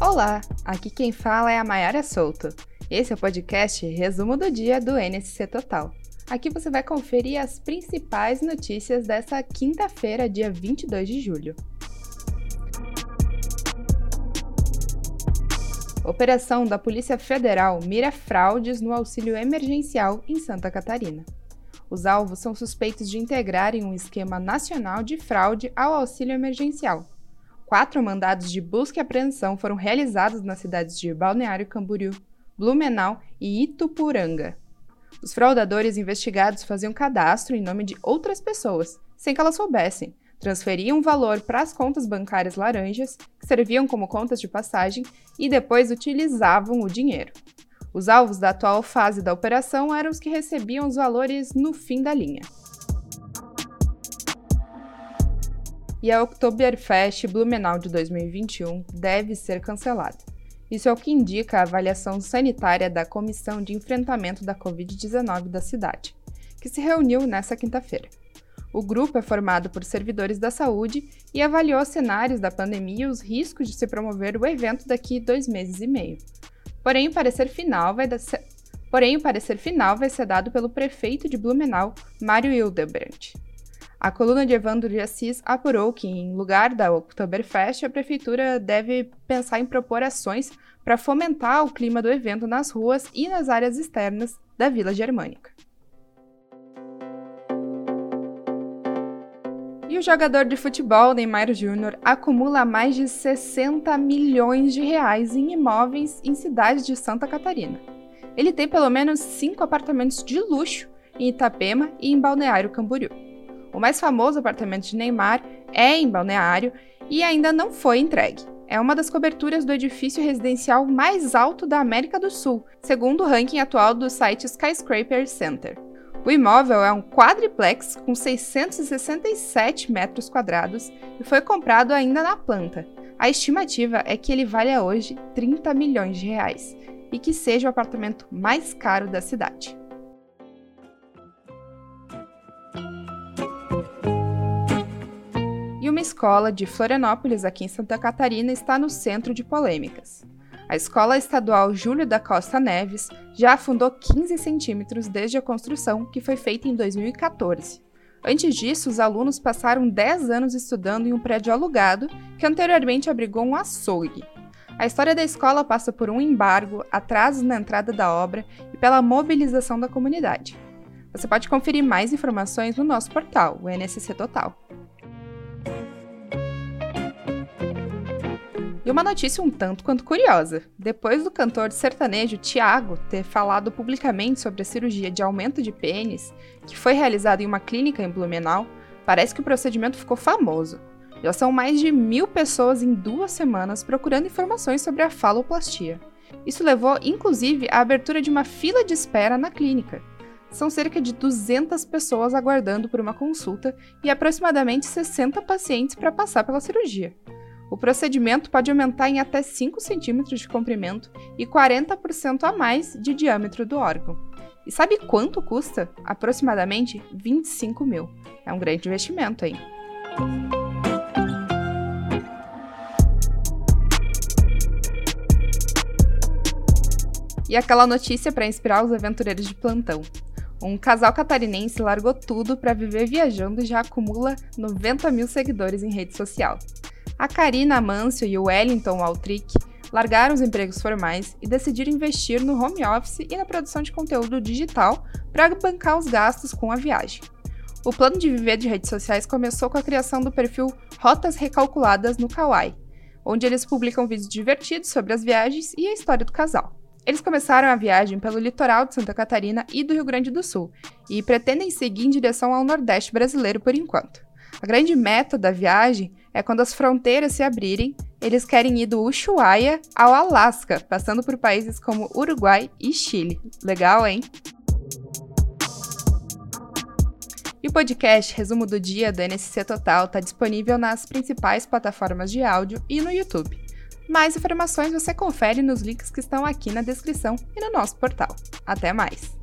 Olá, aqui quem fala é a Mayara Souto. Esse é o podcast Resumo do Dia do NSC Total. Aqui você vai conferir as principais notícias dessa quinta-feira, dia 22 de julho. Operação da Polícia Federal mira fraudes no auxílio emergencial em Santa Catarina. Os alvos são suspeitos de integrarem um esquema nacional de fraude ao auxílio emergencial. Quatro mandados de busca e apreensão foram realizados nas cidades de Balneário Camboriú, Blumenau e Itupuranga. Os fraudadores investigados faziam cadastro em nome de outras pessoas, sem que elas soubessem, transferiam valor para as contas bancárias laranjas, que serviam como contas de passagem, e depois utilizavam o dinheiro. Os alvos da atual fase da operação eram os que recebiam os valores no fim da linha. E a Oktoberfest Blumenau de 2021 deve ser cancelada. Isso é o que indica a avaliação sanitária da Comissão de Enfrentamento da Covid-19 da cidade, que se reuniu nesta quinta-feira. O grupo é formado por servidores da saúde e avaliou cenários da pandemia e os riscos de se promover o evento daqui dois meses e meio. Porém, o parecer final vai, ser... Porém, o parecer final vai ser dado pelo prefeito de Blumenau, Mário Hildebrandt. A coluna de Evandro de Assis apurou que, em lugar da Oktoberfest, a prefeitura deve pensar em propor ações para fomentar o clima do evento nas ruas e nas áreas externas da Vila Germânica. E o jogador de futebol Neymar Júnior acumula mais de 60 milhões de reais em imóveis em cidades de Santa Catarina. Ele tem pelo menos cinco apartamentos de luxo em Itapema e em Balneário Camboriú. O mais famoso apartamento de Neymar é em Balneário e ainda não foi entregue. É uma das coberturas do edifício residencial mais alto da América do Sul, segundo o ranking atual do site Skyscraper Center. O imóvel é um quadriplex com 667 metros quadrados e foi comprado ainda na planta. A estimativa é que ele valha hoje 30 milhões de reais e que seja o apartamento mais caro da cidade. Uma escola de Florianópolis, aqui em Santa Catarina, está no centro de polêmicas. A Escola Estadual Júlio da Costa Neves já afundou 15 centímetros desde a construção, que foi feita em 2014. Antes disso, os alunos passaram 10 anos estudando em um prédio alugado que anteriormente abrigou um açougue. A história da escola passa por um embargo, atrasos na entrada da obra e pela mobilização da comunidade. Você pode conferir mais informações no nosso portal, o NSC Total. E uma notícia um tanto quanto curiosa. Depois do cantor sertanejo Tiago ter falado publicamente sobre a cirurgia de aumento de pênis, que foi realizada em uma clínica em Blumenau, parece que o procedimento ficou famoso. Já são mais de mil pessoas em duas semanas procurando informações sobre a faloplastia. Isso levou, inclusive, à abertura de uma fila de espera na clínica. São cerca de 200 pessoas aguardando por uma consulta e aproximadamente 60 pacientes para passar pela cirurgia. O procedimento pode aumentar em até 5 centímetros de comprimento e 40% a mais de diâmetro do órgão. E sabe quanto custa? Aproximadamente 25 mil. É um grande investimento, hein? E aquela notícia para inspirar os aventureiros de plantão. Um casal catarinense largou tudo para viver viajando e já acumula 90 mil seguidores em rede social. A Karina Amâncio e o Wellington Altrick largaram os empregos formais e decidiram investir no home office e na produção de conteúdo digital para bancar os gastos com a viagem. O plano de viver de redes sociais começou com a criação do perfil Rotas Recalculadas no Kawaii, onde eles publicam vídeos divertidos sobre as viagens e a história do casal. Eles começaram a viagem pelo litoral de Santa Catarina e do Rio Grande do Sul e pretendem seguir em direção ao Nordeste brasileiro por enquanto. A grande meta da viagem é quando as fronteiras se abrirem, eles querem ir do Ushuaia ao Alasca, passando por países como Uruguai e Chile. Legal, hein? E o podcast Resumo do Dia do NSC Total está disponível nas principais plataformas de áudio e no YouTube. Mais informações você confere nos links que estão aqui na descrição e no nosso portal. Até mais!